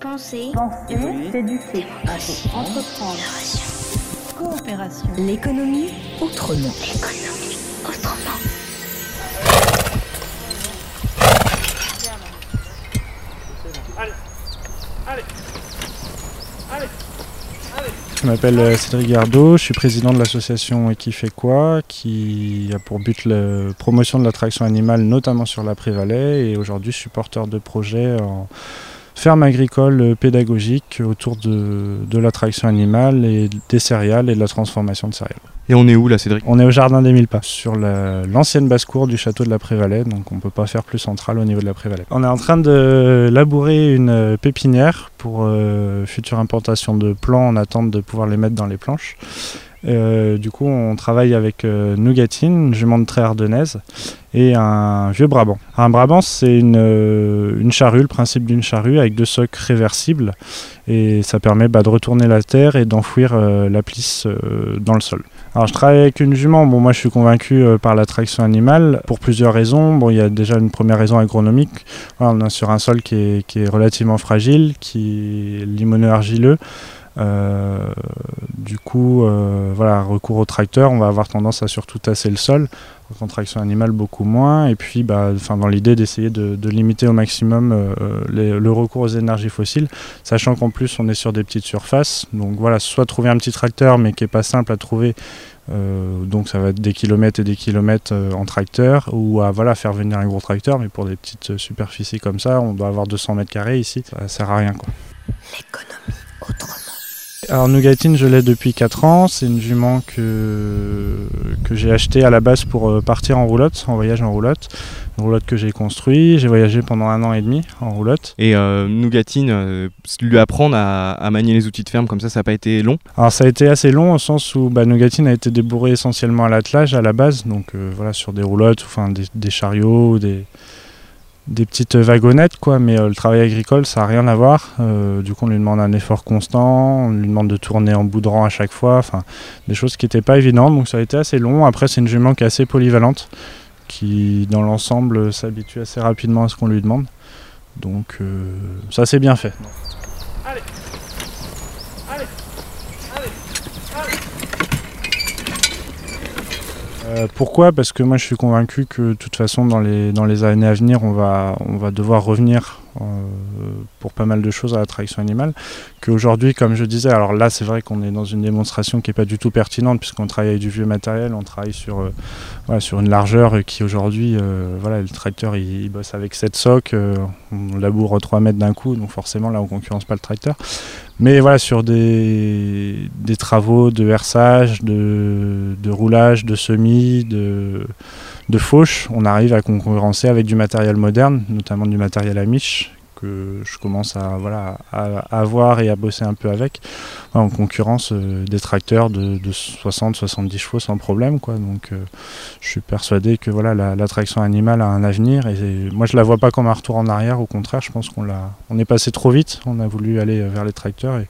Penser. Penser, s'éduquer, entreprendre. Coopération. L'économie autrement. L'économie autrement. Je m'appelle euh, Cédric Gardot, je suis président de l'association Et qui fait quoi, qui a pour but la promotion de l'attraction animale, notamment sur la Prévalais, et aujourd'hui je suis porteur de projet en ferme agricole pédagogique autour de, de l'attraction animale et des céréales et de la transformation de céréales. Et on est où là, Cédric? On est au jardin des Mille Pas, sur la- l'ancienne basse-cour du château de la Prévalais, donc on ne peut pas faire plus central au niveau de la Prévalais. On est en train de labourer une euh, pépinière pour euh, future implantation de plants en attente de pouvoir les mettre dans les planches. Euh, du coup, on travaille avec euh, Nougatine, jument de trait ardennaise, et un vieux Brabant. Un Brabant, c'est une, euh, charrue, le principe d'une charrue avec deux socs réversibles, et ça permet bah, de retourner la terre et d'enfouir euh, la plisse dans le sol. Alors je travaille avec une jument, bon moi je suis convaincu par l'attraction animale pour plusieurs raisons. Bon il y a déjà une première raison agronomique, on est sur un sol qui est, qui est relativement fragile, qui est limoneux argileux. Euh, du coup, euh, voilà, recours au tracteur, on va avoir tendance à surtout tasser le sol. En traction animale, beaucoup moins. Et puis, bah, dans l'idée d'essayer de, limiter au maximum euh, le recours aux énergies fossiles, sachant qu'en plus, on est sur des petites surfaces. Donc voilà, soit trouver un petit tracteur, mais qui est pas simple à trouver. donc ça va être des kilomètres et des kilomètres en tracteur ou à voilà, faire venir un gros tracteur mais pour des petites superficies comme ça on doit avoir 200 mètres carrés ici ça sert à rien quoi. Alors Nougatine, je l'ai depuis 4 ans. C'est une jument que, que j'ai achetée à la base pour euh, partir en roulotte, en voyage en roulotte. Une roulotte que j'ai construite. J'ai voyagé pendant un an et demi en roulotte. Et euh, Nougatine, euh, lui apprendre à, à manier les outils de ferme comme ça, ça n'a pas été long? Alors ça a été assez long au sens où bah, Nougatine a été débourré essentiellement à l'attelage à la base. Donc euh, voilà, sur des roulottes, enfin des, des chariots, des, des petites wagonnettes quoi. Mais euh, le travail agricole, ça n'a rien à voir. Euh, du coup, on lui demande un effort constant. On lui demande de tourner en rang à chaque fois. Des choses qui n'étaient pas évidentes. Donc ça a été assez long. Après, c'est une jument qui est assez polyvalente, qui dans l'ensemble s'habitue assez rapidement à ce qu'on lui demande. Donc euh, ça c'est bien fait. Euh, pourquoi? Parce que moi je suis convaincu que de toute façon dans les, dans les années à venir on va, on va devoir revenir pour pas mal de choses à l'attraction animale. Qu'aujourd'hui comme je disais, alors là c'est vrai qu'on est dans une démonstration qui n'est pas du tout pertinente puisqu'on travaille avec du vieux matériel, on travaille sur, euh, une largeur qui aujourd'hui, euh, voilà, le tracteur il, bosse avec 7 socs, euh, on laboure 3 mètres d'un coup donc forcément là on concurrence pas le tracteur. Mais voilà, sur des, travaux de versage, de roulage, de semis, de, de fauche, on arrive à concurrencer avec du matériel moderne, notamment du matériel Amish, que je commence à, voilà, à, avoir et à bosser un peu avec. En concurrence euh, des tracteurs de, de 60-70 chevaux sans problème. Quoi. Donc euh, je suis persuadé que voilà, la- l'attraction animale a un avenir et moi je la vois pas comme un retour en arrière, au contraire je pense qu'on on est passé trop vite, on a voulu aller vers les tracteurs et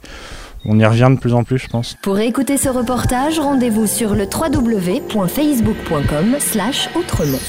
on y revient de plus en plus je pense. Pour écouter ce reportage, rendez-vous sur le www.facebook.com slash autrement.